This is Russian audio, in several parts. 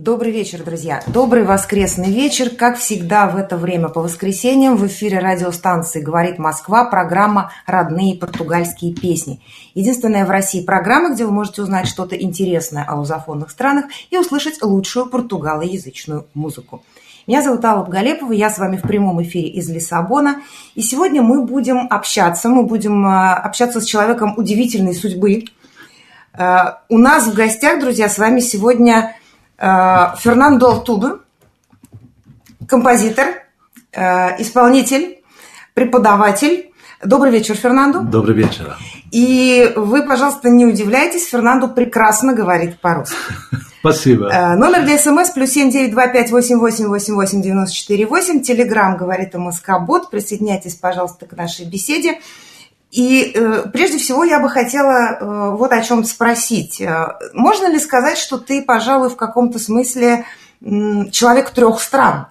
Добрый вечер, друзья. Добрый воскресный вечер. Как всегда в это время по воскресеньям в эфире радиостанции «Говорит Москва» программа «Родные португальские песни». Единственная в России программа, где вы можете узнать что-то интересное о лузофонных странах и услышать лучшую португалоязычную музыку. Меня зовут Алла Галепова, я с вами в прямом эфире из Лиссабона. И сегодня мы будем общаться, мы будем э, общаться с человеком удивительной судьбы. Э, у нас в гостях, друзья, с вами сегодня Фернандо Алтубы, композитор, э, исполнитель, преподаватель. Добрый вечер, Фернандо. Добрый вечер. И вы, пожалуйста, не удивляйтесь, Фернандо прекрасно говорит по-русски. Спасибо. Э, номер для смс плюс семь девять два пять восемь восемь восемь восемь девяносто четыре восемь. Телеграмм говорит МСК Бот. Присоединяйтесь, пожалуйста, к нашей беседе. И э, прежде всего я бы хотела э, вот о чем спросить. Э, можно ли сказать, что ты, пожалуй, в каком-то смысле э, человек трех стран?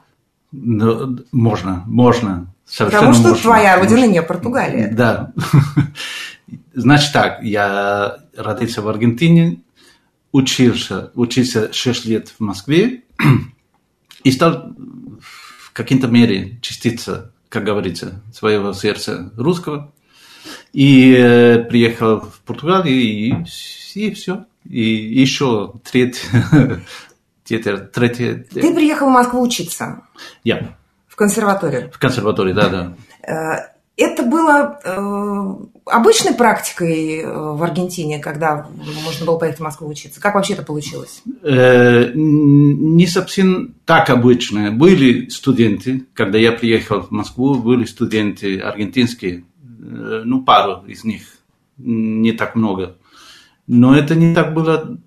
Ну, можно, можно. Совершенно Потому что можно, твоя родина не Португалия. Да. Значит так, я родился в Аргентине, учился, учился 6 лет в Москве и стал в какой-то мере частица, как говорится, своего сердца русского. И э, приехал в Португалию, и, и все. И еще третье, третье... Ты приехал в Москву учиться? Я. В консерваторию? В консерваторию, да, да. Э, это было э, обычной практикой э, в Аргентине, когда можно было поехать в Москву учиться? Как вообще это получилось? Э, не совсем так обычно. Были студенты, когда я приехал в Москву, были студенты аргентинские, ну, пару из них, не так много. Но это не так было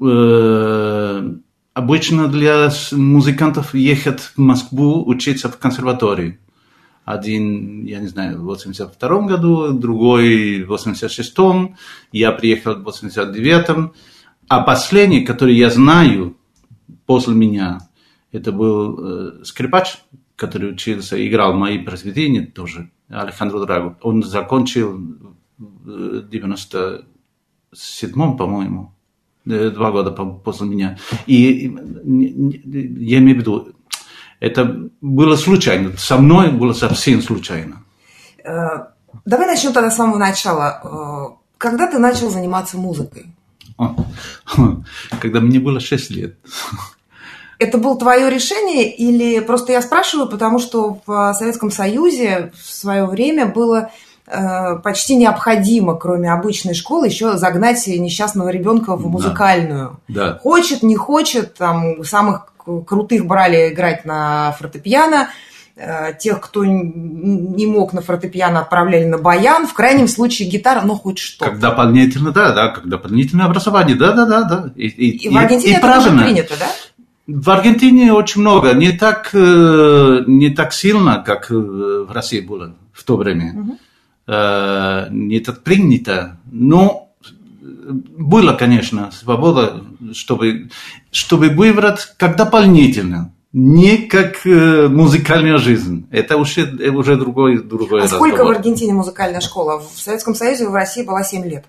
э, обычно для музыкантов ехать в Москву учиться в консерватории. Один, я не знаю, в 82 году, другой в 86-м, я приехал в 89-м. А последний, который я знаю после меня, это был э, скрипач, который учился, играл мои произведения тоже. Александру Драгу. Он закончил в 97-м, по-моему, э, два года после меня. И я имею в виду, это было случайно. Со мной было совсем случайно. Э, давай начнем тогда с самого начала. Э, когда ты начал заниматься музыкой? Когда мне было 6 лет. Это было твое решение или просто я спрашиваю, потому что в Советском Союзе в свое время было э, почти необходимо, кроме обычной школы, еще загнать несчастного ребенка в музыкальную. Да. да. Хочет, не хочет, там самых крутых брали играть на фортепиано, э, тех, кто не мог на фортепиано, отправляли на баян, в крайнем случае гитара, но хоть что. Как дополнительное, да, да, как дополнительное образование, да, да, да, да. И, и, и в Аргентине и, это правильно. принято, да? В Аргентине очень много, не так, э, не так сильно, как в России было в то время. Угу. Не так принято, но было, конечно, свобода, чтобы, чтобы выбрать как дополнительно, не как э, музыкальная жизнь. Это уже, уже другой, другой А разговор. сколько в Аргентине музыкальная школа? В Советском Союзе в России была 7 лет.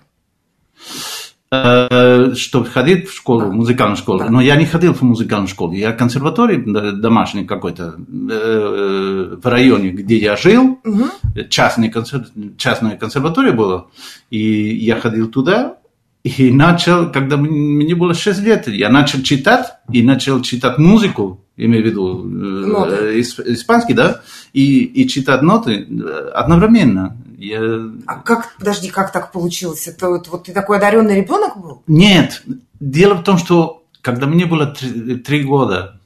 Э, чтобы ходить в школу, музыкальную школу. Но я не ходил в музыкальную школу. Я в консерватории домашний какой-то э, в районе, где я жил. Угу. Частный консер... Частная консерватория была. И я ходил туда. И начал, когда мне было 6 лет, я начал читать. И начал читать музыку, имею в виду э, испанский, да, и, и читать ноты одновременно. Я... А как, подожди, как так получилось? Это вот, вот ты такой одаренный ребенок был? Нет. Дело в том, что когда мне было три, три года,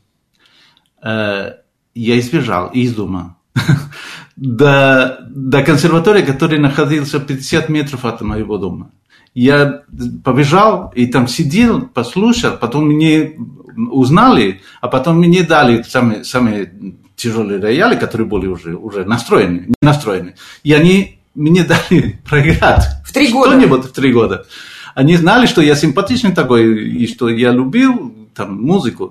э, я избежал из дома до, до консерватории, который находился 50 метров от моего дома. Я побежал и там сидел, послушал, потом мне узнали, а потом мне дали самые, самые тяжелые рояли, которые были уже, уже настроены, не настроены. И они мне дали проиграть. В три года? Что-нибудь в три года. Они знали, что я симпатичный такой, и что я любил там, музыку.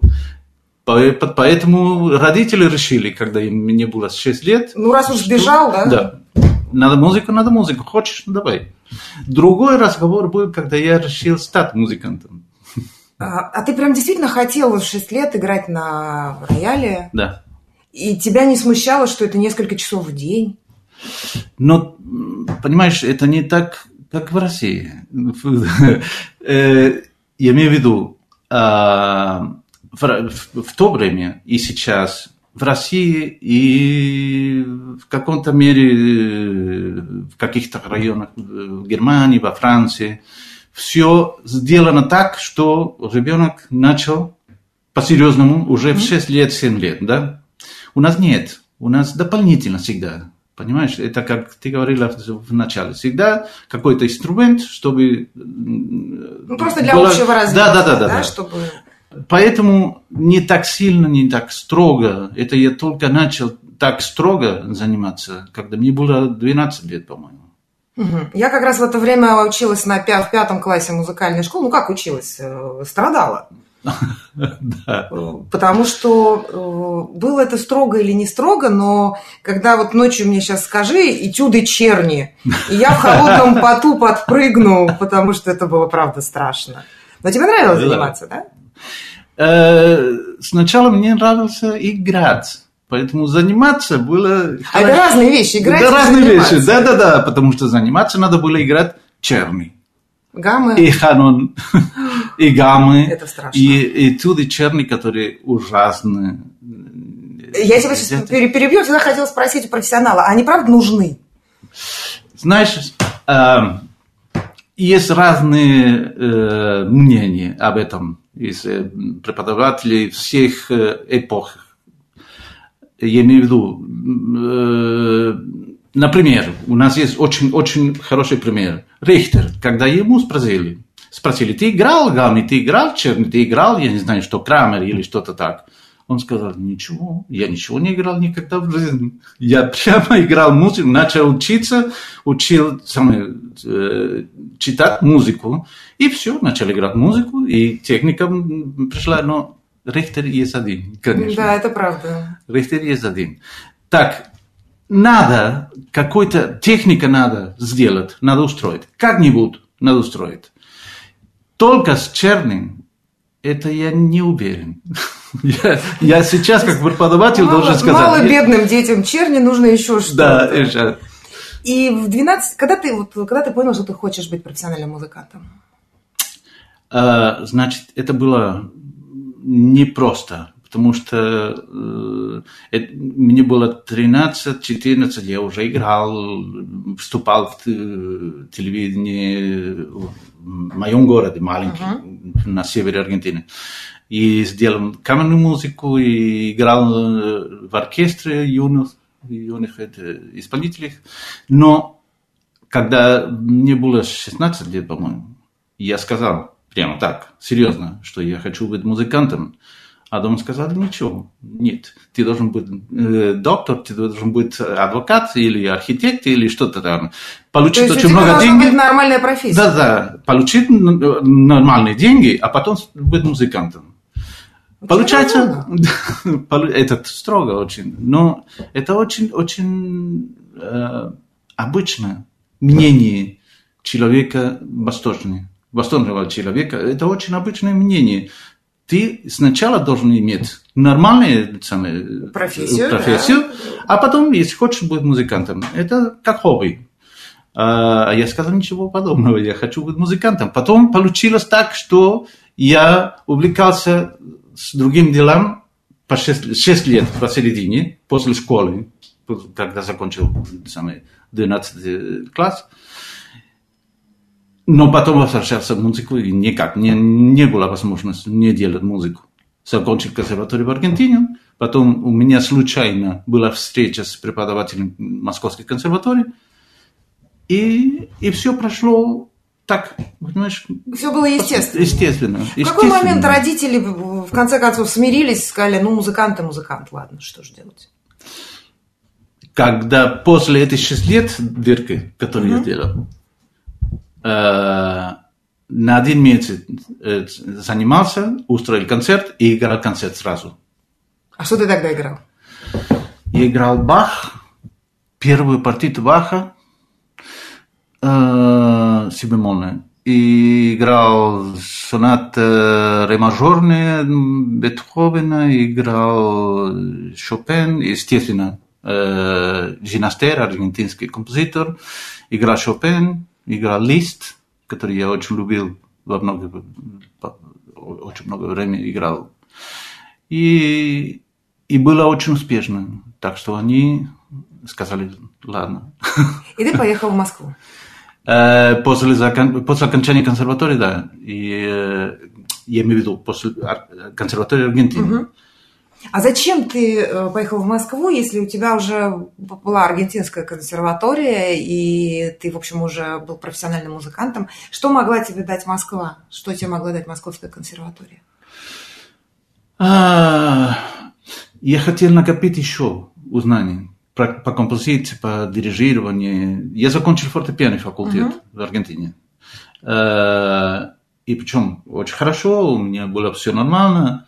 Поэтому родители решили, когда мне было 6 лет. Ну, раз уж что, бежал, да? Да. Надо музыку, надо музыку. Хочешь, ну давай. Другой разговор был, когда я решил стать музыкантом. А, а ты прям действительно хотел в 6 лет играть на рояле? Да. И тебя не смущало, что это несколько часов в день? Но, понимаешь, это не так, как в России. Э, я имею в виду, а, в то время и сейчас в России и в каком-то мере э, в каких-то районах в Германии, во Франции, все сделано так, что ребенок начал по-серьезному уже в 6 лет, 7 лет, да? У нас нет, у нас дополнительно всегда. Понимаешь, это как ты говорила в начале. Всегда какой-то инструмент, чтобы... Ну, просто для было... общего развития. Да, да, да, да, да. Чтобы... Поэтому не так сильно, не так строго. Это я только начал так строго заниматься, когда мне было 12 лет, по-моему. Я как раз в это время училась на, в пятом классе музыкальной школы. Ну, как училась? Э, страдала. Да. Потому что э, было это строго или не строго, но когда вот ночью мне сейчас скажи этюды черни, и я в холодном поту подпрыгну, потому что это было правда страшно. Но тебе нравилось заниматься, да? Э, сначала мне нравился играть. Поэтому заниматься было... А это разные вещи, играть Это разные вещи, да-да-да, потому что заниматься надо было играть черный. Гаммы. И ханон, и гаммы. Это страшно. И этюды черные, которые ужасные. Я тебя сейчас перебью, я всегда хотела спросить у профессионала, они правда нужны? Знаешь, э, есть разные э, мнения об этом из э, преподавателей всех э, эпох. Я имею в виду, например, у нас есть очень-очень хороший пример. Рихтер, когда ему спросили, спросили, ты играл гамми, ты играл черный, ты играл, я не знаю, что Крамер или что-то так. Он сказал, ничего, я ничего не играл никогда в жизни. Я прямо играл музыку, начал учиться, учил самое, э, читать музыку, и все, начал играть музыку, и техника пришла, но Рихтер есть один, конечно. Да, это правда. Рихтер есть один. Так, надо, какой-то техника надо сделать, надо устроить. Как-нибудь надо устроить. Только с черным это я не уверен. Я, я сейчас, как преподаватель, мало, должен сказать. Мало бедным детям черни нужно еще что-то. Да, еще. И в 12, когда ты, вот, когда ты понял, что ты хочешь быть профессиональным музыкантом? А, значит, это было непросто, потому что э, это, мне было 13-14, я уже играл, вступал в телевидение в моем городе, маленький, uh-huh. на севере Аргентины и сделал камерную музыку, и играл э, в оркестре юных, юных исполнителей. Но когда мне было 16 лет, по-моему, я сказал прямо так, серьезно, что я хочу быть музыкантом. А дома сказали, ничего, нет, ты должен быть э, доктор, ты должен быть адвокат или архитект или что-то там. Получить То есть очень много денег. быть нормальная профессия. Да, да, получить нормальные деньги, а потом быть музыкантом. Получается, это строго очень, но это очень-очень э, обычное мнение человека восточного, восточного человека. Это очень обычное мнение. Ты сначала должен иметь нормальную самое, профессию, профессию да. а потом, если хочешь, быть музыкантом. Это как хобби. А я сказал ничего подобного, я хочу быть музыкантом. Потом получилось так, что я увлекался с другим делом по 6, 6 лет посередине, после школы, когда закончил самый 12 класс. Но потом возвращался в музыку, и никак не, не было возможности не делать музыку. Закончил консерваторию в Аргентине, потом у меня случайно была встреча с преподавателем Московской консерватории, и, и все прошло так, понимаешь? Все было естественно. Естественно. В какой момент родители, в конце концов, смирились, сказали, ну, музыкант и музыкант, ладно, что же делать? когда после этих шесть лет дырки, которые mm-hmm. я сделал, на один месяц э, занимался, устроил концерт и играл концерт сразу. А что ты тогда играл? Я играл Бах, первую партию Баха, э, си бемольная. И играл сонаты ре мажорные Бетховена, играл Шопен, естественно, э, Жинастер, аргентинский композитор, играл Шопен, играл Лист, который я очень любил, во много, очень много времени играл. И, и было очень успешно. Так что они сказали, ладно. И ты поехал в Москву? Э, после, после окончания консерватории, да. И, э, я имею в виду после консерватории Аргентины. Угу. А зачем ты э, поехал в Москву, если у тебя уже была аргентинская консерватория, и ты, в общем, уже был профессиональным музыкантом? Что могла тебе дать Москва? Что тебе могла дать Московская консерватория? А, я хотел накопить еще узнаний по, по композиции, по дирижированию. Я закончил фортепианный факультет uh-huh. в Аргентине. Э, и причем очень хорошо, у меня было все нормально.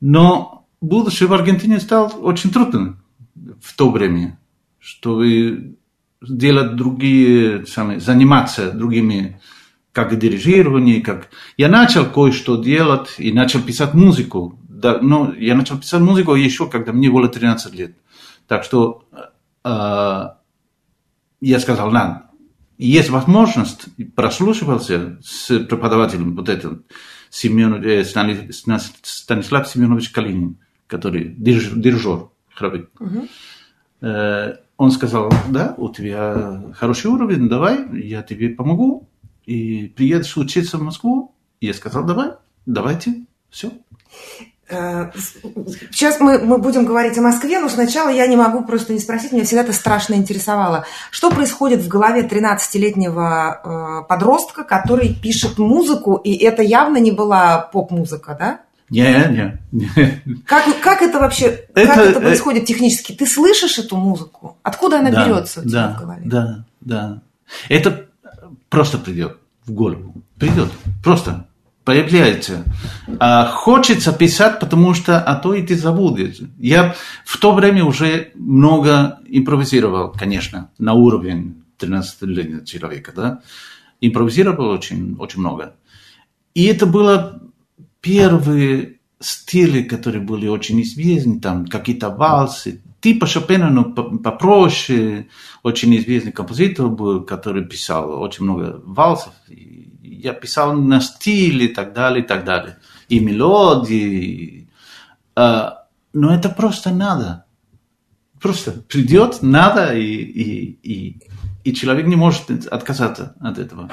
Но будущее в Аргентине стало очень трудно в то время, чтобы делать другие, самые, заниматься другими, как дирижирование, как... Я начал кое-что делать и начал писать музыку. Да, но я начал писать музыку еще, когда мне было 13 лет. Так что э, я сказал, на, есть возможность, прослушивался с преподавателем вот этот Семен, э, Станислав Семенович Калинин, который дирижер храбрый. Угу. Э, он сказал, да, у тебя хороший уровень, давай, я тебе помогу, и приедешь учиться в Москву. И я сказал, давай, давайте, все. Э, сейчас мы, мы будем говорить о Москве, но сначала я не могу просто не спросить, меня всегда это страшно интересовало. Что происходит в голове 13-летнего э, подростка, который пишет музыку, и это явно не была поп-музыка, да? Не, не, Как, как это вообще, это, как это происходит технически? Ты слышишь эту музыку? Откуда она да, берется у тебя да, в голове? Да, да. Это просто придет в голову. Придет. Просто появляется. А хочется писать, потому что, а то и ты забудешь. Я в то время уже много импровизировал, конечно, на уровень 13-летнего человека, да. Импровизировал очень, очень много. И это было первые стили, которые были очень известны, там какие-то вальсы, типа Шопена, но попроще, очень известный композитор был, который писал очень много вальсов, я писал на стиле и так далее, и так далее. И мелодии. А, но это просто надо. Просто придет, надо, и, и, и, и человек не может отказаться от этого.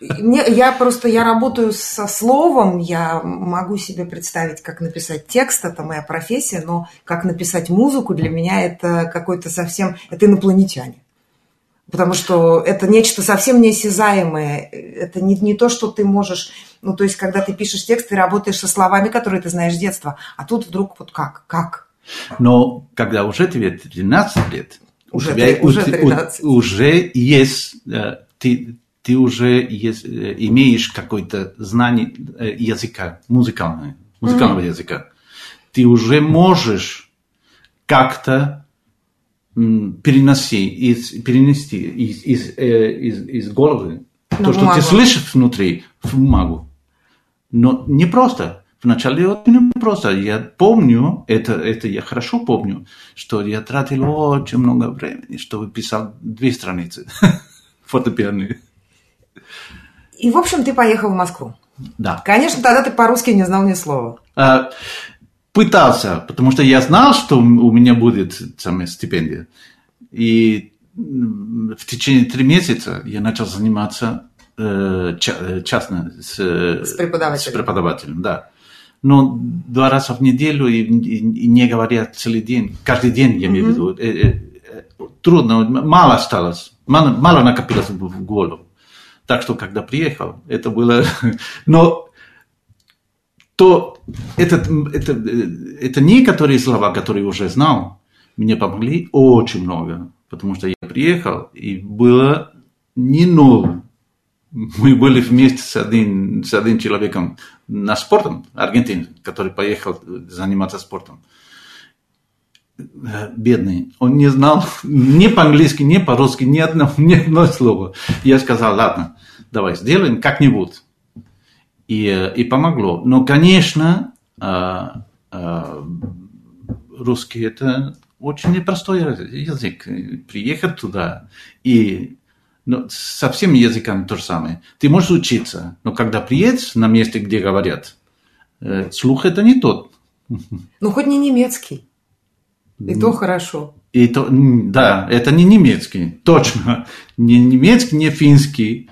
Мне, я просто, я работаю со словом, я могу себе представить, как написать текст, это моя профессия, но как написать музыку для меня это какой-то совсем, это инопланетяне потому что это нечто совсем неосязаемое. Это не, не то, что ты можешь... Ну, то есть, когда ты пишешь текст, ты работаешь со словами, которые ты знаешь с детства. А тут вдруг вот как? Как? Но когда уже тебе 13 лет, уже, у тебя, уже, 13. уже есть... Э, ты, ты уже э, имеешь какое-то знание э, языка, музыкального, музыкального mm-hmm. языка. Ты уже можешь как-то переноси, из, перенести из, из, э, из, из головы На то, бумагу. что ты слышишь внутри, в бумагу. Но не просто. Вначале очень просто. Я помню, это, это я хорошо помню, что я тратил очень много времени, чтобы писал две страницы фортепианные. И, в общем, ты поехал в Москву. Да. Конечно, тогда ты по-русски не знал ни слова. А, пытался, потому что я знал, что у меня будет самая стипендия. И в течение три месяца я начал заниматься э, э частно с, с, преподавателем. с преподавателем. Да. Но два раза в неделю и, и, и не говоря целый день, каждый день, я имею в виду, э, э, трудно, мало осталось, мало, мало накопилось в голову. Так что, когда приехал, это было... Но то это, это, это некоторые слова, которые уже знал, мне помогли очень много, потому что я приехал, и было не ново. Мы были вместе с одним, с одним человеком на спортом, аргентин, который поехал заниматься спортом. Бедный, он не знал ни по-английски, ни по-русски, ни одного, ни одного слова. Я сказал, ладно, давай сделаем как-нибудь. И, и помогло. Но, конечно, а, а, русский это очень непростой язык. Приехать туда и ну, со всеми языками то же самое. Ты можешь учиться, но когда приедешь на месте, где говорят, э, слух это не тот. Ну, хоть не немецкий. И то хорошо. И то, да, это не немецкий, точно. Не немецкий, не финский.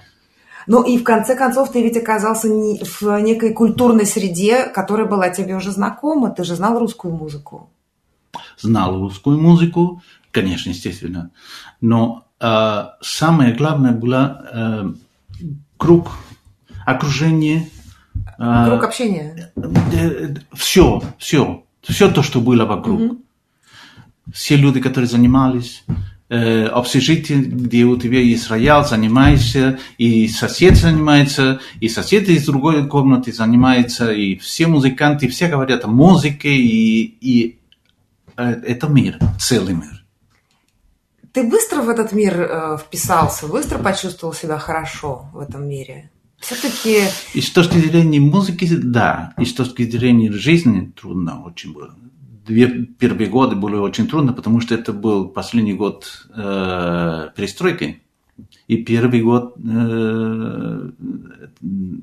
Ну и в конце концов ты ведь оказался не, в некой культурной среде, которая была тебе уже знакома. Ты же знал русскую музыку. Знал русскую музыку, конечно, естественно. Но э, самое главное было э, круг, окружение. Э, круг общения. Э, все, все. Все то, что было вокруг. Угу. Все люди, которые занимались э, общежитие, где у тебя есть роял, и сосед занимается, и сосед из другой комнаты занимается, и все музыканты, все говорят о музыке, и, и э, это мир, целый мир. Ты быстро в этот мир э, вписался, быстро почувствовал себя хорошо в этом мире? Все-таки... И с точки зрения музыки, да. И с точки зрения жизни трудно очень было две первые годы были очень трудно, потому что это был последний год э, перестройки. И первый год э,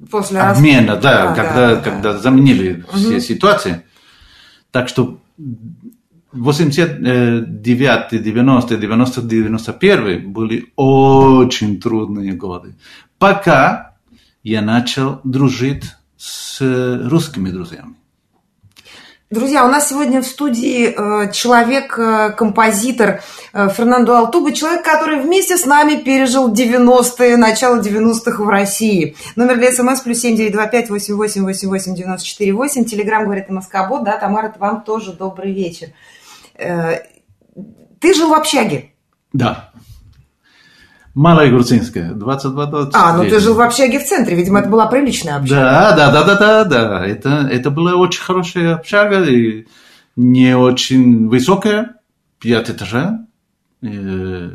После обмена, раз... да, а, когда, да, когда да. заменили угу. все ситуации. Так что 89, 90, 90, 91 были очень трудные годы. Пока я начал дружить с русскими друзьями. Друзья, у нас сегодня в студии э, человек-композитор э, Фернандо Алтуба, человек, который вместе с нами пережил 90-е, начало 90-х в России. Номер для СМС плюс семь девять два пять восемь восемь восемь восемь девяносто четыре восемь. Телеграмм говорит Москобот, да, Тамара, вам тоже добрый вечер. Э, ты жил в общаге? Да. Малая Груцинская, 22-23. А, ну ты жил в общаге в центре, видимо, это была приличная общага. Да, да, да, да, да, да. Это, это была очень хорошая общага, и не очень высокая, пять этажей. Э,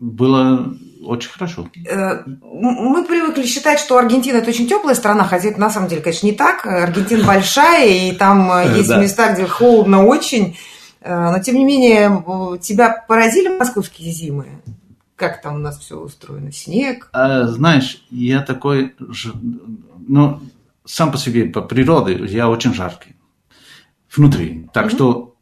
было очень хорошо. Э, мы привыкли считать, что Аргентина это очень теплая страна, хотя это на самом деле, конечно, не так. Аргентина большая, и там э, есть места, где холодно очень. Но, тем не менее, тебя поразили московские зимы? Как там у нас все устроено? Снег? А, знаешь, я такой, ну, сам по себе, по природе, я очень жаркий. Внутри. Так mm-hmm. что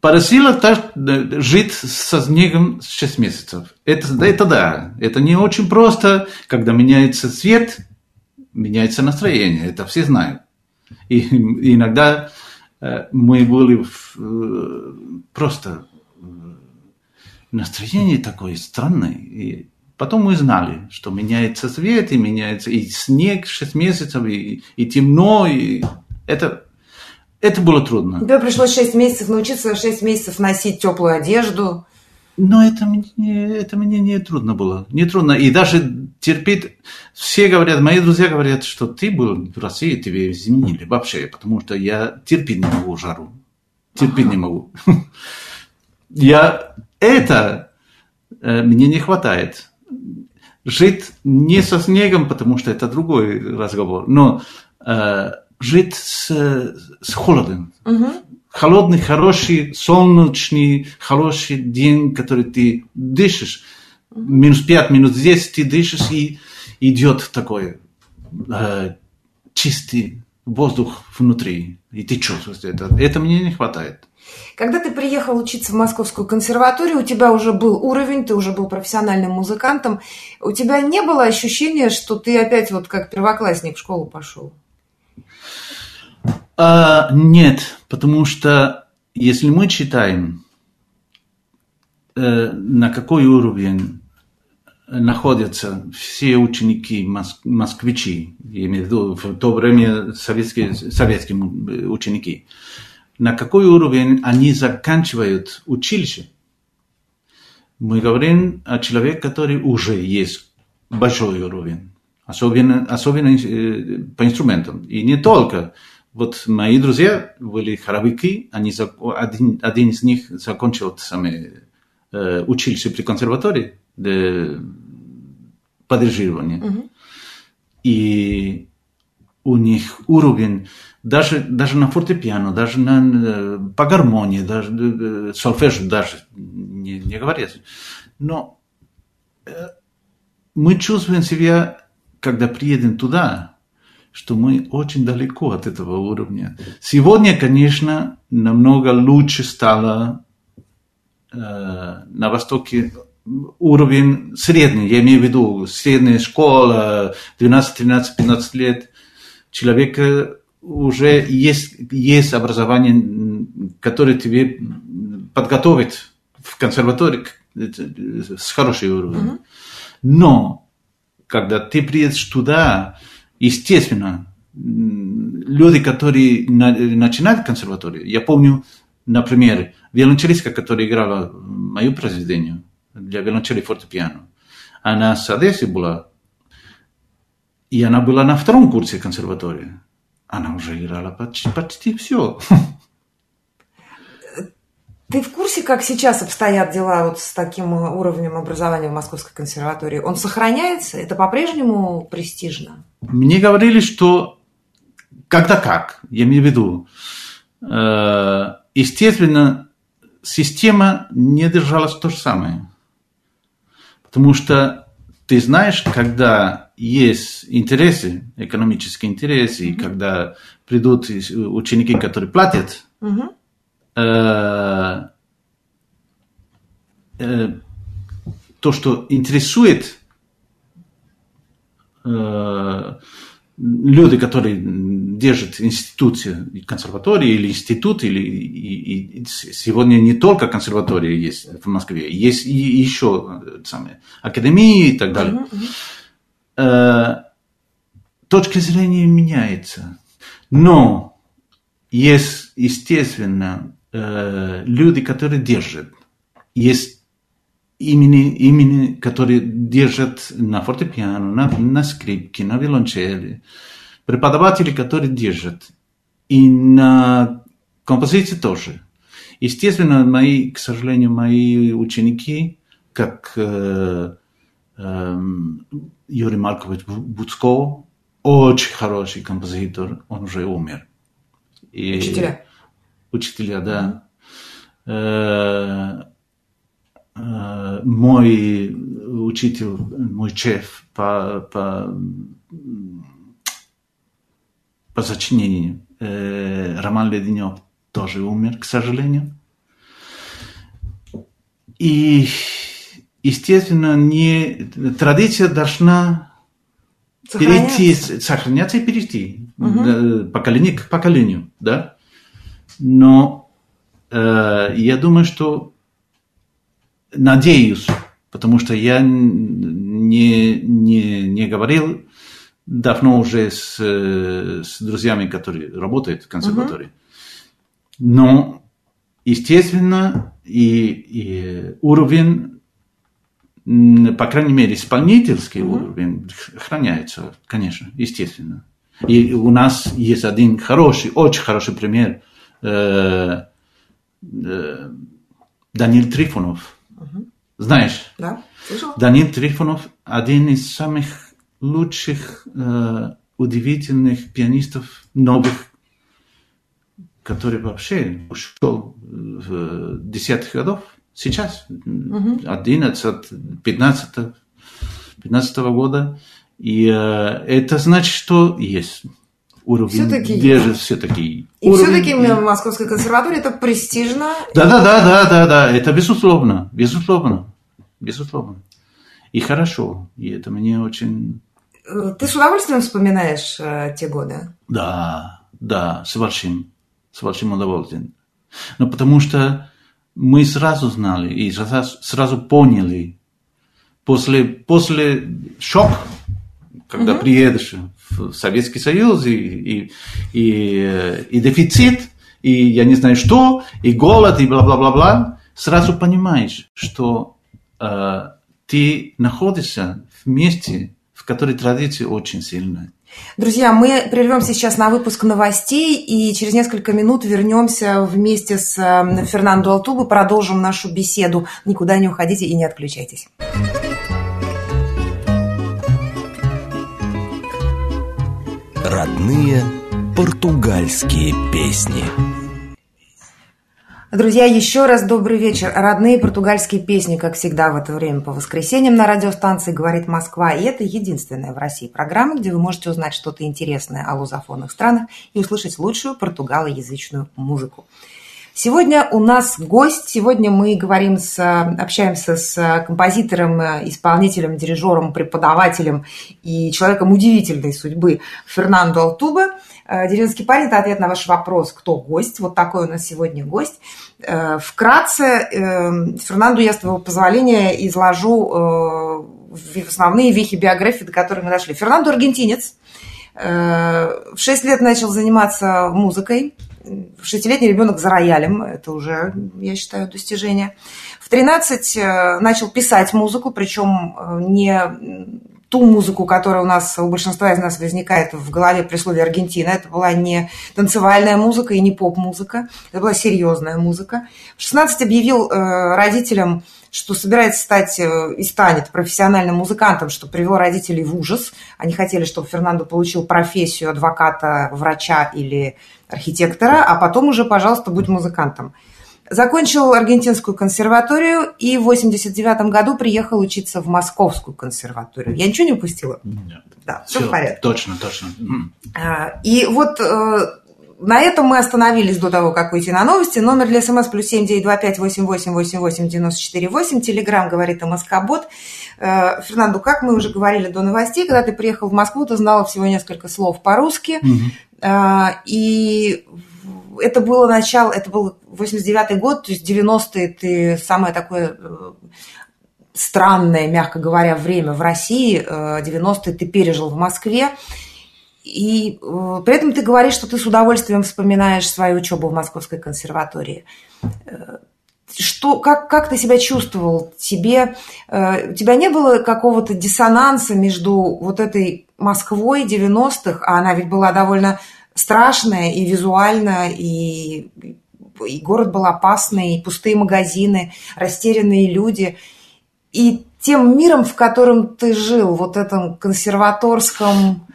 поразило так, жить со снегом 6 месяцев. Это, это да, это не очень просто, когда меняется цвет, меняется настроение, это все знают. И, и иногда э, мы были в, э, просто настроение такое странное. И потом мы знали, что меняется цвет, и меняется и снег 6 месяцев, и, и темно, и это, это было трудно. Тебе пришлось 6 месяцев научиться 6 месяцев носить теплую одежду. Но это мне, это мне не трудно было. Не трудно. И даже терпеть... Все говорят, мои друзья говорят, что ты был в России, тебе изменили вообще, потому что я терпеть не могу жару. Терпеть ага. не могу. Я это э, мне не хватает. Жить не со снегом, потому что это другой разговор, но э, жить с, с холодом. Угу. Холодный, хороший, солнечный, хороший день, который ты дышишь. Минус 5, минус 10 ты дышишь, и идет такой э, чистый воздух внутри. И ты чувствуешь это. Это мне не хватает. Когда ты приехал учиться в Московскую консерваторию, у тебя уже был уровень, ты уже был профессиональным музыкантом. У тебя не было ощущения, что ты опять вот как первоклассник в школу пошел? А, нет, потому что если мы читаем, э, на какой уровень находятся все ученики, москвичи, я имею в виду в то время советские, советские ученики, на какой уровень они заканчивают училище. Мы говорим о человеке, который уже есть большой уровень, особенно, особенно э, по инструментам. И не только. Вот мои друзья были хоровики, они, один, один из них закончил самое, э, училище при консерватории для, по дирижированию. Угу. И у них уровень даже, даже на фортепиано, даже на, по гармонии, даже сольфеж даже не, не говорят. Но э, мы чувствуем себя, когда приедем туда, что мы очень далеко от этого уровня. Сегодня, конечно, намного лучше стало э, на Востоке уровень средний, я имею в виду средняя школа, 12, 13, 15 лет, человека уже есть, есть образование, которое тебе подготовит в консерватории с хорошим уровнем. Но когда ты приедешь туда, естественно, люди, которые начинают консерваторию, я помню, например, виолончелистка, которая играла мою произведение для виолончели фортепиано, она с Одессы была, и она была на втором курсе консерватории. Она уже играла почти, почти все. Ты в курсе, как сейчас обстоят дела вот с таким уровнем образования в Московской консерватории? Он сохраняется? Это по-прежнему престижно? Мне говорили, что когда как, я имею в виду, э, естественно, система не держалась то же самое. Потому что ты знаешь, когда есть интересы, экономические интересы, mm-hmm. и когда придут ученики, которые платят, mm-hmm. э, э, то, что интересует э, люди, которые держат институции, консерватории или институт, или и, и сегодня не только консерватории есть в Москве, есть и еще самые академии и так далее. Uh-huh, точка зрения меняется. Но есть, естественно, э, люди, которые держат. Есть имени, имени, которые держат на фортепиано, на, на скрипке, на виолончели, преподаватели, которые держат. И на композиции тоже. Естественно, мои, к сожалению, мои ученики, как э, э, Юрий Маркович Буцко, очень хороший композитор, он уже умер. И, учителя? Учителя, да. Mm-hmm. Э, мой учитель, мой шеф по, по, по сочинению, э, Роман Леденев, тоже умер, к сожалению. И, естественно, не, традиция должна перейти, сохраняться и перейти угу. поколение к поколению, да. Но э, я думаю, что надеюсь, потому что я не, не, не говорил давно уже с, с друзьями, которые работают в консерватории. Uh-huh. Но, естественно, и, и уровень, по крайней мере, исполнительский uh-huh. уровень храняется, конечно, естественно. И у нас есть один хороший, очень хороший пример. Э, э, Даниил Трифонов знаешь? Да, слышал. Данил Трифонов один из самых лучших, э, удивительных пианистов новых, который вообще ушел в десятых годов. Сейчас, угу. 11, 15, 15 года. И э, это значит, что есть уровень все-таки, держит все-таки. И уровень... все-таки в Московской консерватории это престижно. Да, да, да, да, да, да, это безусловно, безусловно безусловно. И хорошо, и это мне очень... Э, ты с удовольствием вспоминаешь э, те годы? Да, да, с большим, с большим удовольствием. Но потому что мы сразу знали и сразу, сразу поняли, после, после шок, когда угу. приедешь в Советский Союз и, и, и, и дефицит, и я не знаю что, и голод, и бла-бла-бла-бла, сразу понимаешь, что э, ты находишься в месте, в которой традиция очень сильная. Друзья, мы прервемся сейчас на выпуск новостей и через несколько минут вернемся вместе с э, Фернандо Алтубо, продолжим нашу беседу. Никуда не уходите и не отключайтесь. Родные португальские песни. Друзья, еще раз добрый вечер. Родные португальские песни, как всегда, в это время по воскресеньям на радиостанции «Говорит Москва». И это единственная в России программа, где вы можете узнать что-то интересное о лузофонных странах и услышать лучшую португалоязычную музыку. Сегодня у нас гость. Сегодня мы говорим с, общаемся с композитором, исполнителем, дирижером, преподавателем и человеком удивительной судьбы Фернандо Алтубе. Э, деревенский парень – это ответ на ваш вопрос, кто гость. Вот такой у нас сегодня гость. Э, вкратце, э, Фернанду, я с твоего позволения изложу основные вехи биографии, до которой мы дошли. Фернандо – аргентинец. В 6 лет начал заниматься музыкой. Шестилетний ребенок за роялем. Это уже, я считаю, достижение. В 13 начал писать музыку, причем не ту музыку, которая у нас, у большинства из нас возникает в голове при слове Аргентина. Это была не танцевальная музыка и не поп-музыка, это была серьезная музыка. В 16 объявил э, родителям, что собирается стать э, и станет профессиональным музыкантом, что привело родителей в ужас. Они хотели, чтобы Фернандо получил профессию адвоката, врача или архитектора, а потом уже, пожалуйста, будь музыкантом. Закончил аргентинскую консерваторию и в 89 году приехал учиться в Московскую консерваторию. Я ничего не упустила? Нет. Да, все, все в порядке. Точно, точно. А, и вот э, на этом мы остановились до того, как выйти на новости. Номер для смс плюс семь девять два пять восемь восемь восемь восемь девяносто четыре восемь. Телеграмм говорит МСК-бот. Э, Фернандо, как мы уже говорили до новостей, когда ты приехал в Москву, ты знала всего несколько слов по-русски. Угу. И это было начало, это был 89-й год, то есть 90-е ты самое такое э, странное, мягко говоря, время в России, 90-е э, ты пережил в Москве, и э, при этом ты говоришь, что ты с удовольствием вспоминаешь свою учебу в Московской консерватории. Что, как, как ты себя чувствовал? Тебе, у тебя не было какого-то диссонанса между вот этой Москвой 90-х, а она ведь была довольно страшное и визуально, и, и город был опасный, и пустые магазины, растерянные люди. И тем миром, в котором ты жил, вот этом консерваторском,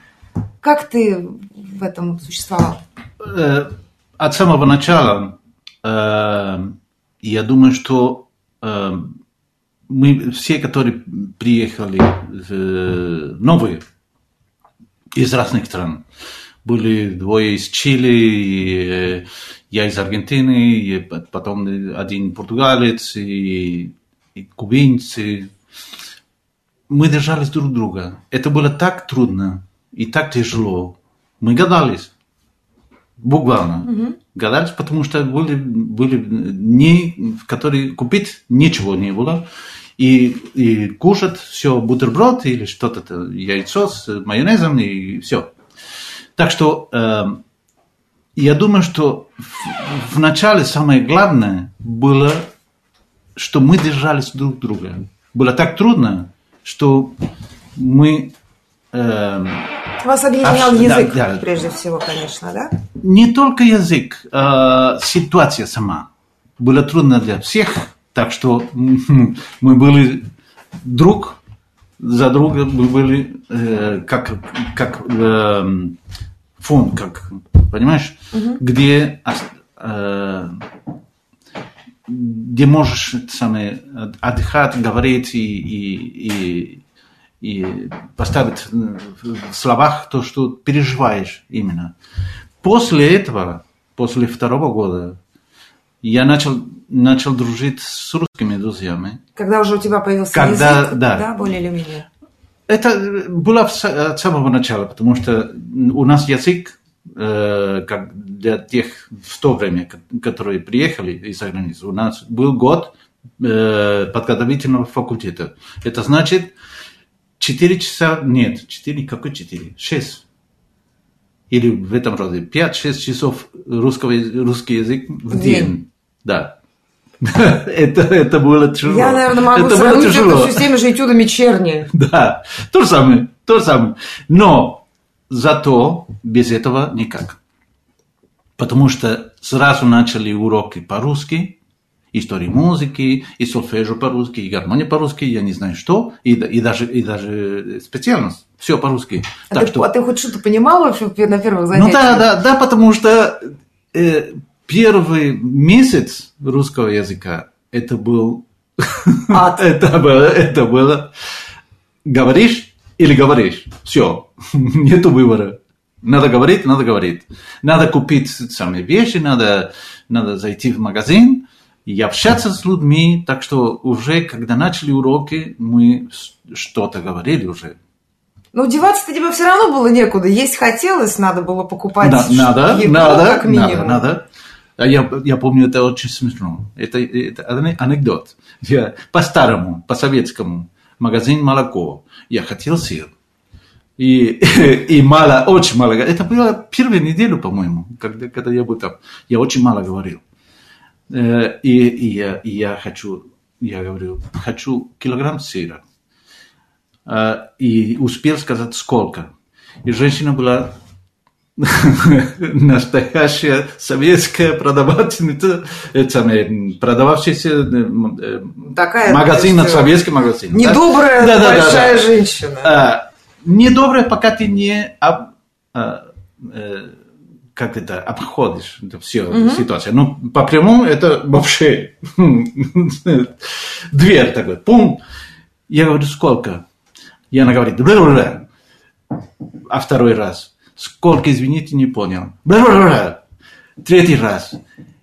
как ты в этом существовал? Э, от самого начала э, я думаю, что э, мы все, которые приехали новые из разных стран, были двое из Чили, и я из Аргентины, и потом один португалец, и, и кубинцы. Мы держались друг друга. Это было так трудно и так тяжело. Мы гадались. Буквально. Угу. Гадались, потому что были, были дни, в которые купить ничего не было. И, и кушать все бутерброд или что-то, яйцо с майонезом и все. Так что э, я думаю, что в, в начале самое главное было, что мы держались друг друга. Было так трудно, что мы... Э, Вас объединял аж, язык, да, да. прежде всего, конечно, да? Не только язык, э, ситуация сама. Было трудно для всех, так что мы были друг за друга, были э, как, как э, фон, как, понимаешь, угу. где, э, где можешь самое, отдыхать, говорить и, и, и, и поставить в словах то, что переживаешь именно. После этого, после второго года, я начал, начал дружить с русскими друзьями. Когда уже у тебя появился Когда, язык, да, да, более или менее? Это было от самого начала, потому что у нас язык, э, как для тех в то время, которые приехали из-за границы, у нас был год э, подготовительного факультета. Это значит 4 часа, нет, 4, какой 4? 6. или в этом роде 5-6 часов русского, русский язык в день. день. Да. это, это было тяжело. Я, наверное, могу это сравнить это все с теми же этюдами Черни. Да, то же самое, то же самое. Но зато без этого никак. Потому что сразу начали уроки по-русски, истории музыки, и сольфеджио по-русски, и гармония по-русски, я не знаю что, и, и, даже, и даже специальность, все по-русски. А, так ты, что... а ты хоть что-то понимал вообще на первых занятиях? Ну да, да, да, потому что э, первый месяц русского языка это был... это было, это было... Говоришь или говоришь. Все. Нету выбора. Надо говорить, надо говорить. Надо купить самые вещи, надо, надо зайти в магазин и общаться с людьми. Так что уже, когда начали уроки, мы что-то говорили уже. Но деваться-то тебе все равно было некуда. Есть хотелось, надо было покупать да, надо, еду, надо, как минимум. Надо, надо. А я, я помню, это очень смешно. Это, это анекдот. Я по-старому, по-советскому, магазин молоко. Я хотел сыр. И, и мало, очень мало. Это было первую неделю, по-моему, когда, когда я был там. Я очень мало говорил. И, и, я, и я хочу, я говорю, хочу килограмм сыра. И успел сказать сколько. И женщина была настоящая советская продавательница, это, продававшаяся э, Такая, магазин, есть, советский магазин. Недобрая да? большая да, да, женщина. А, недобрая, пока ты не об, а, а, как это, обходишь это все угу. ситуация. Ну, по прямому это вообще дверь такой, пум. Я говорю, сколько? И она говорит, бля-бля-бля. А второй раз – Сколько, извините, не понял. Третий раз.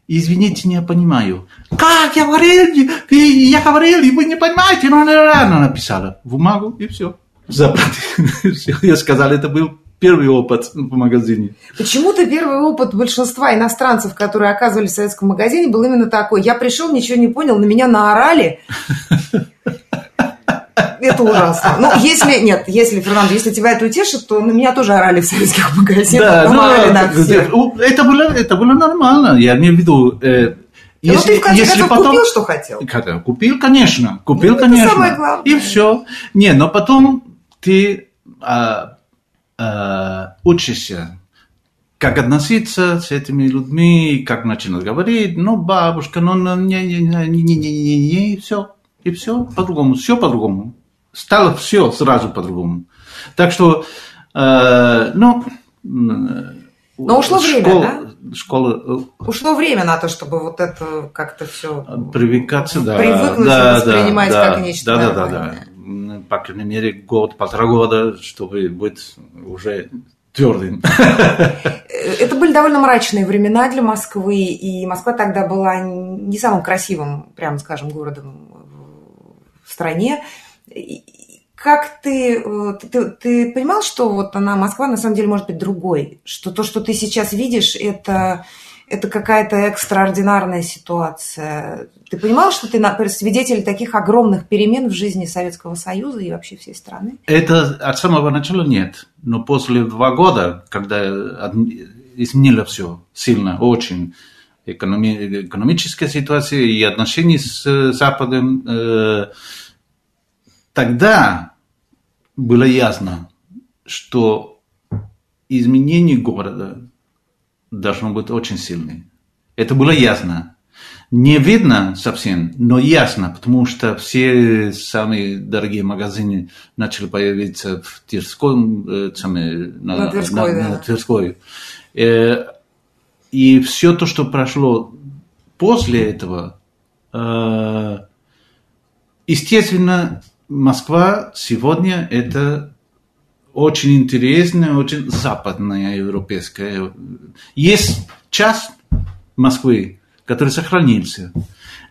Извините, не понимаю. Как я говорил, я говорил, и вы не понимаете, но она написала в бумагу, и все. Заплатил. Я сказал, это был первый опыт в магазине. Почему-то первый опыт большинства иностранцев, которые оказывались в советском магазине, был именно такой. Я пришел, ничего не понял, на меня наорали. Это ужасно. Ну, если, нет, если, Фернандо, если тебя это утешит, то на меня тоже орали в советских магазинах. Да, ну, это, было, это было нормально. Я имею в виду, э, если, ну, ты, в конце если потом... купил, что хотел? Купил, конечно. Купил, ну, конечно. Это самое главное. И все. Не, но потом ты а, а, учишься, как относиться с этими людьми, как начинать говорить. Ну, бабушка, ну, не-не-не-не-не-не, и все. И все по-другому, все по-другому. Стало все сразу по-другому. Так что, э, ну... Но ушло школа, время, да? Школа... Э, ушло время на то, чтобы вот это как-то все... Привыкаться, да. Привыкнуть да, воспринимать да, как нечто Да, да, да, да. По крайней мере, год, полтора года, чтобы быть уже твердым. Это были довольно мрачные времена для Москвы, и Москва тогда была не самым красивым, прямо скажем, городом в стране. Как ты, э, ты, ты понимал, что вот она, Москва, на самом деле может быть другой? Что то, что ты сейчас видишь, это, это какая-то экстраординарная ситуация. Ты понимал, что ты свидетель таких огромных перемен в жизни Советского Союза и вообще всей страны? Это от самого начала нет. Но после два года, когда изменило все сильно, очень, экономи, экономическая ситуация и отношения с Западом, э, тогда было ясно, что изменение города должно быть очень сильным. Это было ясно. Не видно совсем, но ясно, потому что все самые дорогие магазины начали появиться в Тверской, э, самые, на, на Тверской. На, да. на Тверской. Э, и все то, что прошло после этого, э, естественно, Москва сегодня это очень интересная, очень западная европейская. Есть часть Москвы, который сохранился.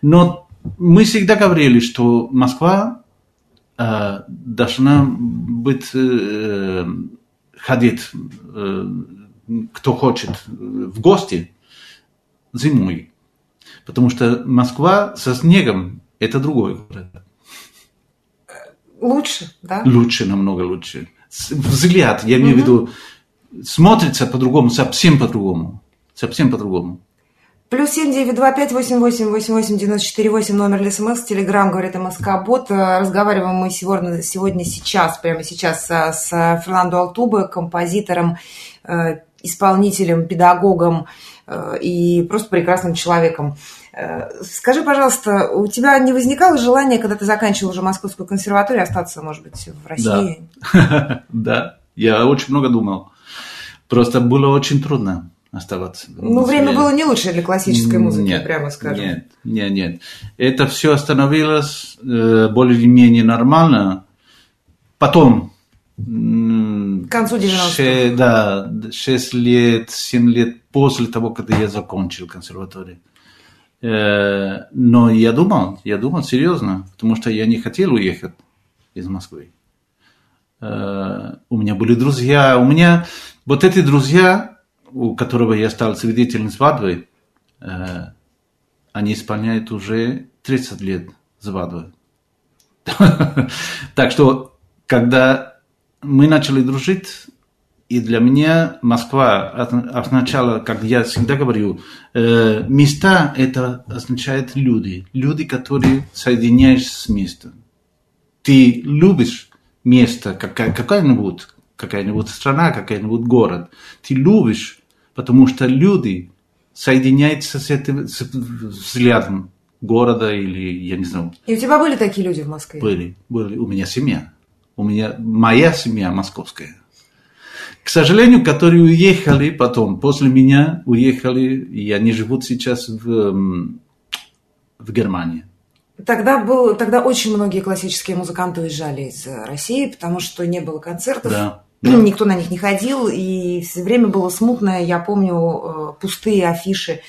Но мы всегда говорили, что Москва э, должна быть э, ходить, э, кто хочет, в гости зимой. Потому что Москва со снегом – это другой город. Лучше, да? Лучше, намного лучше. Взгляд, я имею в виду, смотрится по-другому, совсем по-другому. Совсем по-другому. Плюс семь девять два пять восемь восемь восемь восемь девяносто четыре восемь номер СМС, Телеграм, говорит МСК Бот. Разговариваем мы сегодня, сегодня сейчас, прямо сейчас с Фернандо Алтубо, композитором, э, исполнителем, педагогом э, и просто прекрасным человеком. Э, скажи, пожалуйста, у тебя не возникало желания, когда ты заканчивал уже Московскую консерваторию, остаться, может быть, в России? Да, да. я очень много думал. Просто было очень трудно оставаться. Ну, время было не лучшее для классической музыки, нет, прямо скажем. Нет, нет, нет. Это все остановилось э, более-менее нормально. Потом... К концу 90-х. Да, 6 лет, 7 лет после того, когда я закончил консерваторию. Э, но я думал, я думал серьезно, потому что я не хотел уехать из Москвы. Э, у меня были друзья, у меня вот эти друзья, у которого я стал свидетелем свадьбы, э, они исполняют уже 30 лет свадьбы. Так что, когда мы начали дружить, и для меня Москва означала, как я всегда говорю, э, места это означает люди. Люди, которые соединяешься с местом. Ты любишь место, какая-нибудь, какая-нибудь страна, какой-нибудь город. Ты любишь, потому что люди соединяются с этим с взглядом города или, я не знаю. И у тебя были такие люди в Москве? Были, были. У меня семья. У меня моя семья московская к сожалению, которые уехали потом, после меня уехали, и они живут сейчас в, в Германии. Тогда, был, тогда очень многие классические музыканты уезжали из России, потому что не было концертов, да, да. никто на них не ходил, и все время было смутное. Я помню э, пустые афиши.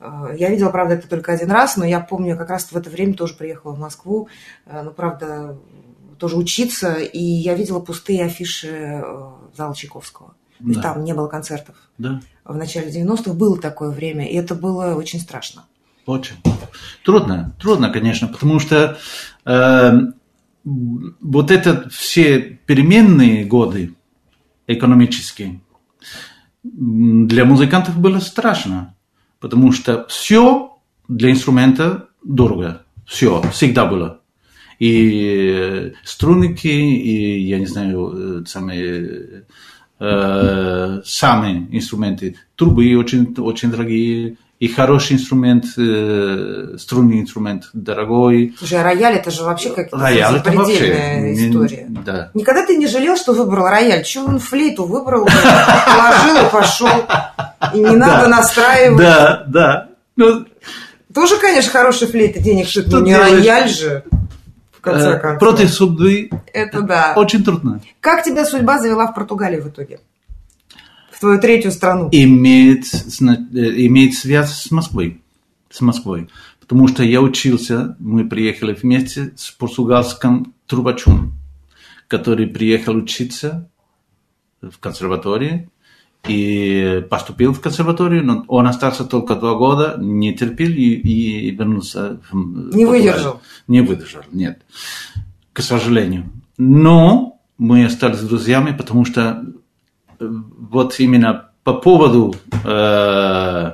Э, я видела, правда, это только один раз, но я помню, как раз в это время тоже приехала в Москву. Э, ну, правда, тоже учиться, и я видела пустые афиши э, зала Чайковского. Да. И там не было концертов. Да. В начале 90-х было такое время, и это было очень страшно. Очень. Трудно, трудно, конечно, потому что э, вот это все переменные годы экономические для музыкантов было страшно, потому что все для инструмента дорого. Все, всегда было и струнники, и, я не знаю, самые, э, самые инструменты. Трубы очень, очень дорогие, и хороший инструмент, э, струнный инструмент, дорогой. Слушай, а рояль это же вообще как-то рояль это вообще, история. Не, да. Никогда ты не жалел, что выбрал рояль? Чего он флейту выбрал, положил и пошел. И не надо настраивать. Да, да. Ну, Тоже, конечно, хороший флейт денег стоит, но не рояль же в конце э, концов. Против судьбы. Это да. Очень трудно. Как тебя судьба завела в Португалию в итоге? В твою третью страну? Имеет, э, имеет связь с Москвой. С Москвой. Потому что я учился, мы приехали вместе с португальским трубачом, который приехал учиться в консерватории и поступил в консерваторию, но он остался только два года, не терпел и, и вернулся в Не выдержал? Не выдержал, нет, к сожалению. Но мы остались друзьями, потому что э, вот именно по поводу э,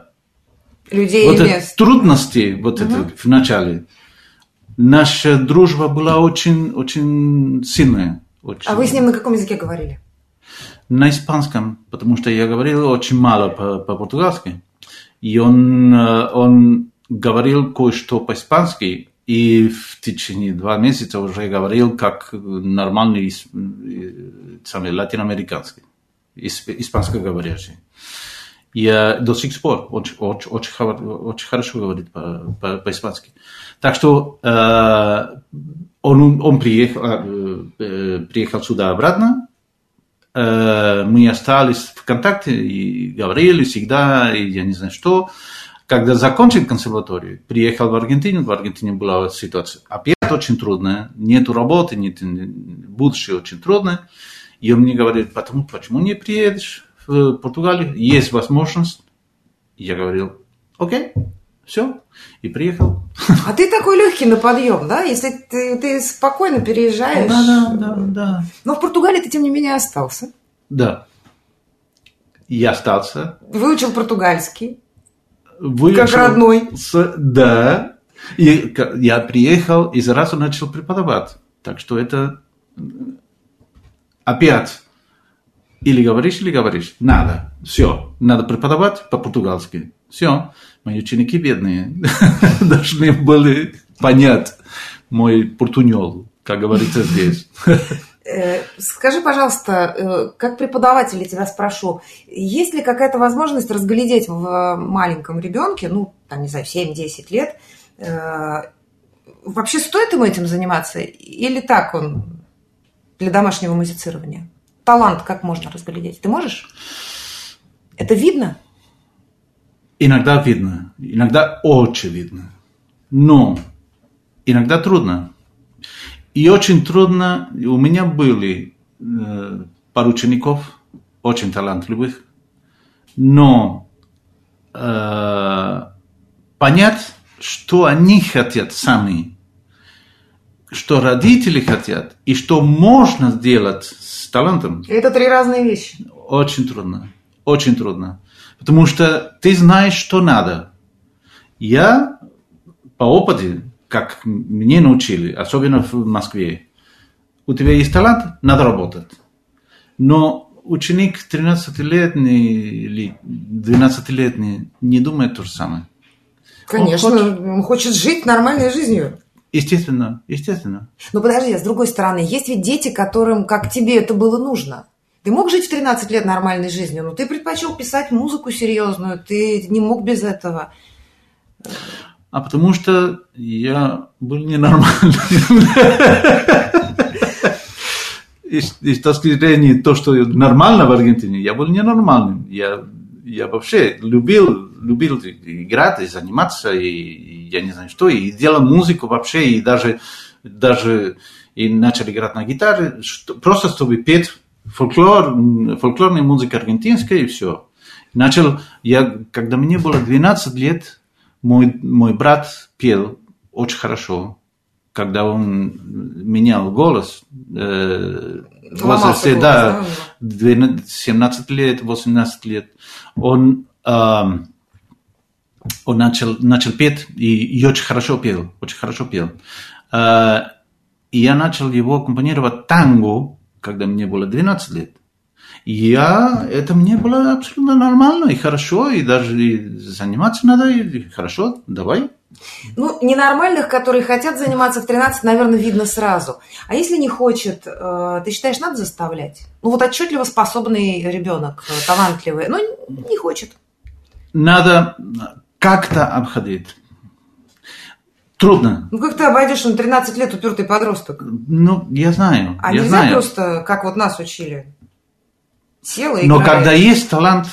людей вот и мест. трудностей вот угу. это в начале, наша дружба была очень, очень сильная. Очень... А вы с ним на каком языке говорили? На испанском, потому что я говорил очень мало по-португальски. И он, э, он говорил кое-что по-испански, и в течение два месяца уже говорил как нормальный э, самый латиноамериканский, испанско-говорящий. Я до сих пор очень, очень, очень, очень хорошо говорит по-испански. Так что э, он, он приехал, э, приехал сюда обратно, Э, мы остались в контакте и говорили всегда, и я не знаю что. Когда закончил консерваторию, приехал в Аргентину, в Аргентине была ситуация опять очень трудная, нету работы, нет, будущее очень трудное. И он мне говорит, потому, почему не приедешь в Португалию, есть возможность. Я говорил, окей, все, и приехал. А ты такой легкий на подъем, да? Если ты, ты спокойно переезжаешь. Да, да, да, да. Но в Португалии ты, тем не менее, остался. Да. Я остался. Выучил португальский. Выучил, как родной. С, да. И я приехал и сразу начал преподавать. Так что это опять или говоришь, или говоришь. Надо. Все. Надо преподавать по-португальски. Все. Мои ученики бедные должны были понять мой портуньол, как говорится здесь. Э, скажи, пожалуйста, э, как преподаватель я тебя спрошу, есть ли какая-то возможность разглядеть в маленьком ребенке, ну, там, не знаю, 7-10 лет, э, вообще стоит ему этим заниматься или так он для домашнего музицирования? Талант как можно разглядеть? Ты можешь? Это видно? Иногда видно, иногда очень видно, но иногда трудно. И очень трудно, у меня были э, пару учеников, очень талантливых, но э, понять, что они хотят сами, что родители хотят, и что можно сделать с талантом. Это три разные вещи. Очень трудно, очень трудно. Потому что ты знаешь, что надо. Я по опыту как мне научили, особенно в Москве. У тебя есть талант, надо работать. Но ученик 13-летний или 12-летний не думает то же самое. Конечно, он хочет, он хочет жить нормальной жизнью. Естественно, естественно. Но подожди, а с другой стороны, есть ведь дети, которым, как тебе, это было нужно. Ты мог жить в 13 лет нормальной жизнью, но ты предпочел писать музыку серьезную, ты не мог без этого а потому что я был ненормальным. И, и с точки зрения то, что нормально в Аргентине, я был ненормальным. Я, я вообще любил, любил играть и заниматься, и, и я не знаю что, и делал музыку вообще, и даже, даже и начал играть на гитаре, что, просто чтобы петь фольклор, фольклорная музыка аргентинская, и все. Начал, я, когда мне было 12 лет, мой, мой брат пел очень хорошо, когда он менял голос. Э, возрасте, да, 17 лет, 18 лет. Он, э, он начал, начал петь и, и очень хорошо пел, очень хорошо пел. Э, и я начал его аккомпанировать танго, когда мне было 12 лет я, это мне было абсолютно нормально и хорошо, и даже и заниматься надо, и хорошо, давай. Ну, ненормальных, которые хотят заниматься в 13, наверное, видно сразу. А если не хочет, э, ты считаешь, надо заставлять? Ну, вот отчетливо способный ребенок, э, талантливый, но не хочет. Надо как-то обходить. Трудно. Ну, как ты обойдешь на 13 лет упертый подросток? Ну, я знаю. А я нельзя знаю. просто, как вот нас учили, села и Но играет. когда есть талант,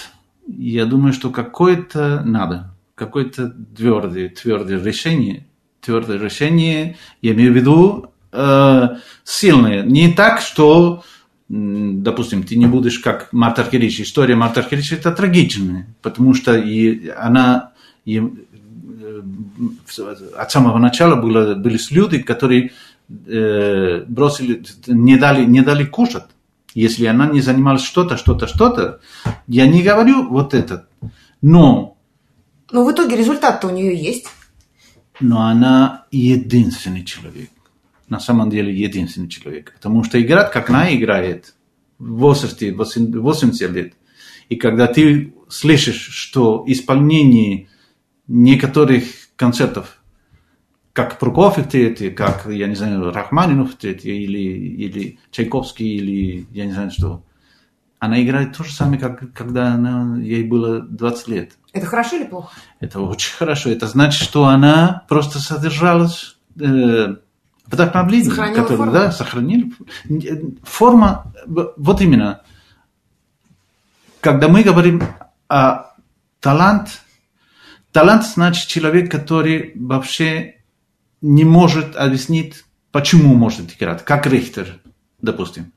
я думаю, что какое-то надо, какое-то твердое, твердое решение, твердое решение, я имею в виду э, сильное. Не так, что, допустим, ты не будешь как Марта Аркелич. История Марта Аркелич это трагичная, потому что и она и, э, от самого начала было, были люди, которые э, бросили, не дали, не дали кушать. Если она не занималась что-то, что-то, что-то, я не говорю вот это. Но... Но в итоге результат-то у нее есть. Но она единственный человек. На самом деле единственный человек. Потому что играть, как она играет, в возрасте 80 лет. И когда ты слышишь, что исполнение некоторых концертов как Прокофьев третий, как, я не знаю, Рахманинов третий, или, или Чайковский, или я не знаю что. Она играет то же самое, как когда она, ей было 20 лет. Это хорошо или плохо? Это очень хорошо. Это значит, что она просто содержалась э, вдохновлением. Сохранила которое, форму. Да, сохранили. Форма, вот именно. Когда мы говорим о талант, талант значит человек, который вообще не может объяснить, почему может играть, как Рихтер, допустим.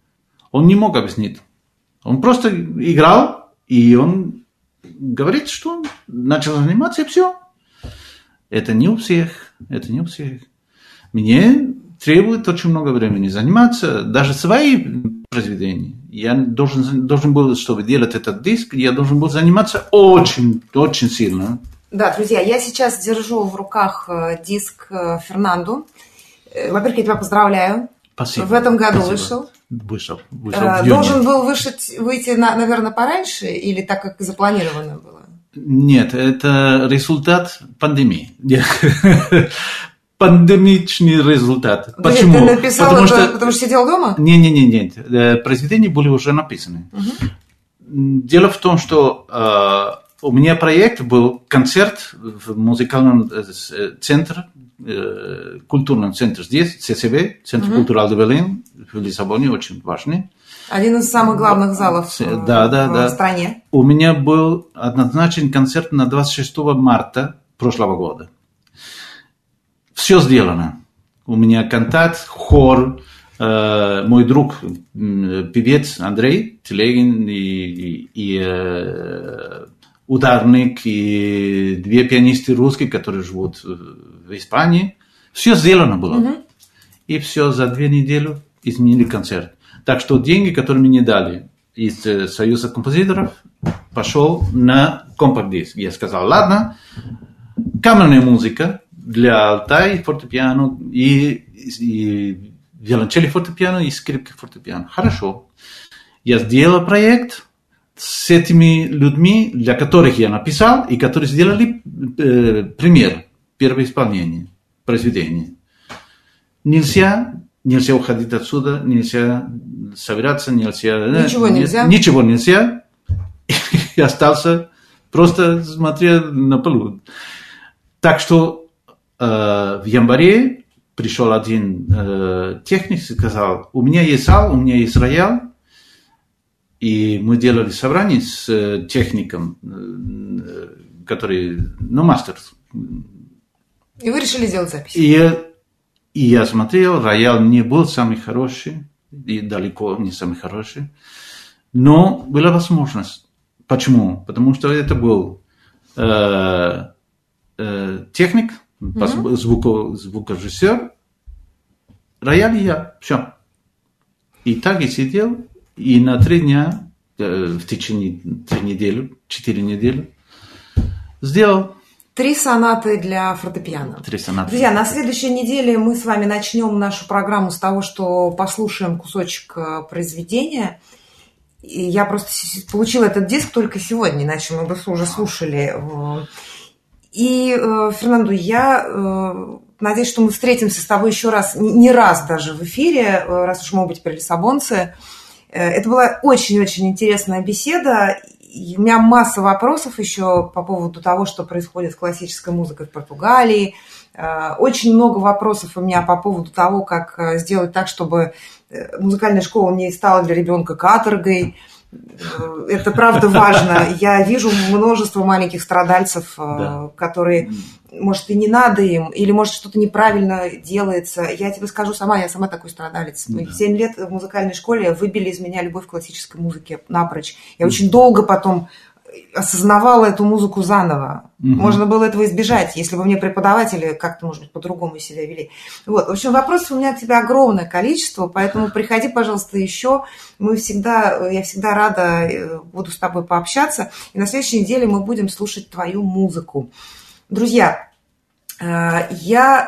Он не мог объяснить. Он просто играл, и он говорит, что начал заниматься, и все. Это не у всех, это не у всех. Мне требует очень много времени заниматься, даже свои произведений. Я должен, должен был, чтобы делать этот диск, я должен был заниматься очень, очень сильно. Да, друзья, я сейчас держу в руках э, диск э, Фернанду. Э, во-первых, я тебя поздравляю. Спасибо. В этом году Спасибо. вышел. Вышел. вышел Должен был вышить, выйти, на, наверное, пораньше или так, как запланировано было? Нет, это результат пандемии. Пандемичный результат. Почему? Ты написал потому, это, что... потому что сидел дома? Не, не, не, нет. Произведения были уже написаны. Угу. Дело в том, что э, у меня проект был концерт в музыкальном центре, э, культурном центре здесь, ЦСБ, Центр угу. культурал де Берлин, в Лиссабоне, очень важный. Один из самых главных залов да, да, в да. стране. У меня был однозначен концерт на 26 марта прошлого года. Все сделано. У меня контакт, хор, э, мой друг, певец Андрей Телегин и, и, и э, ударник, и две пианисты русские, которые живут в Испании. Все сделано было. Угу. И все за две недели изменили концерт. Так что деньги, которые мне дали из э, Союза композиторов, пошел на компакт-диск. Я сказал, ладно, камерная музыка для алта и фортепиано, и, и виолончели фортепиано, и скрипки фортепиано. Хорошо. Я сделал проект с этими людьми, для которых я написал, и которые сделали э, пример, первое исполнение, произведение. Нельзя нельзя уходить отсюда, нельзя собираться, нельзя... Э, ничего нельзя? Ничего нельзя. И остался просто смотря на полу. Так что э, в январе пришел один э, техник и сказал, у меня есть зал, у меня есть рояль, и мы делали собрание с э, техником, э, который, ну, мастер. И вы решили сделать запись? И и я смотрел, рояль не был самый хороший, и далеко не самый хороший, но была возможность. Почему? Потому что это был э, э, техник, mm-hmm. звуко, звукорежиссер, рояль и я, все. И так и сидел, и на три дня, э, в течение три недели, четыре недели, сделал Три сонаты для фортепиано. Три сонаты. Друзья, на следующей неделе мы с вами начнем нашу программу с того, что послушаем кусочек э, произведения. И я просто получила этот диск только сегодня, иначе мы бы уже слушали. И, э, Фернандо, я надеюсь, что мы встретимся с тобой еще раз, не раз даже в эфире, раз уж мы оба теперь лиссабонцы. Это была очень-очень интересная беседа, и у меня масса вопросов еще по поводу того, что происходит с классической музыкой в Португалии. Э, очень много вопросов у меня по поводу того, как э, сделать так, чтобы э, музыкальная школа не стала для ребенка каторгой. Это правда важно. Я вижу множество маленьких страдальцев, да. которые может, и не надо им, или, может, что-то неправильно делается. Я тебе скажу сама, я сама такой страдалец. Да. Семь лет в музыкальной школе выбили из меня любовь к классической музыке напрочь. Я очень долго потом осознавала эту музыку заново. Угу. Можно было этого избежать, если бы мне преподаватели как-то, может быть, по-другому себя вели. Вот. В общем, вопросов у меня к тебе огромное количество, поэтому приходи, пожалуйста, еще. Мы всегда, я всегда рада э, буду с тобой пообщаться. И на следующей неделе мы будем слушать твою музыку. Друзья, э, я...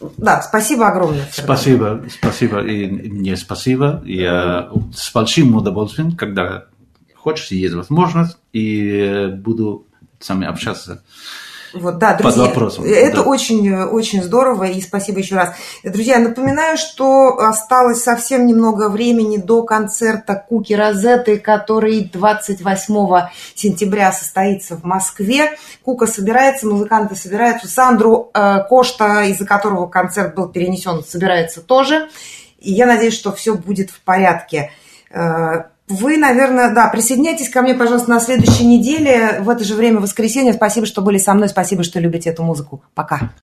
Э, да, спасибо огромное. Спасибо, спасибо. И мне спасибо. Я с большим удовольствием, когда хочешь, есть возможность, и буду с вами общаться вот, да, друзья, под вопросом. Это да. очень, очень здорово, и спасибо еще раз. Друзья, напоминаю, что осталось совсем немного времени до концерта Куки Розетты, который 28 сентября состоится в Москве. Кука собирается, музыканты собираются. Сандру э, Кошта, из-за которого концерт был перенесен, собирается тоже. И я надеюсь, что все будет в порядке. Э, вы, наверное, да, присоединяйтесь ко мне, пожалуйста, на следующей неделе в это же время, в воскресенье. Спасибо, что были со мной, спасибо, что любите эту музыку. Пока.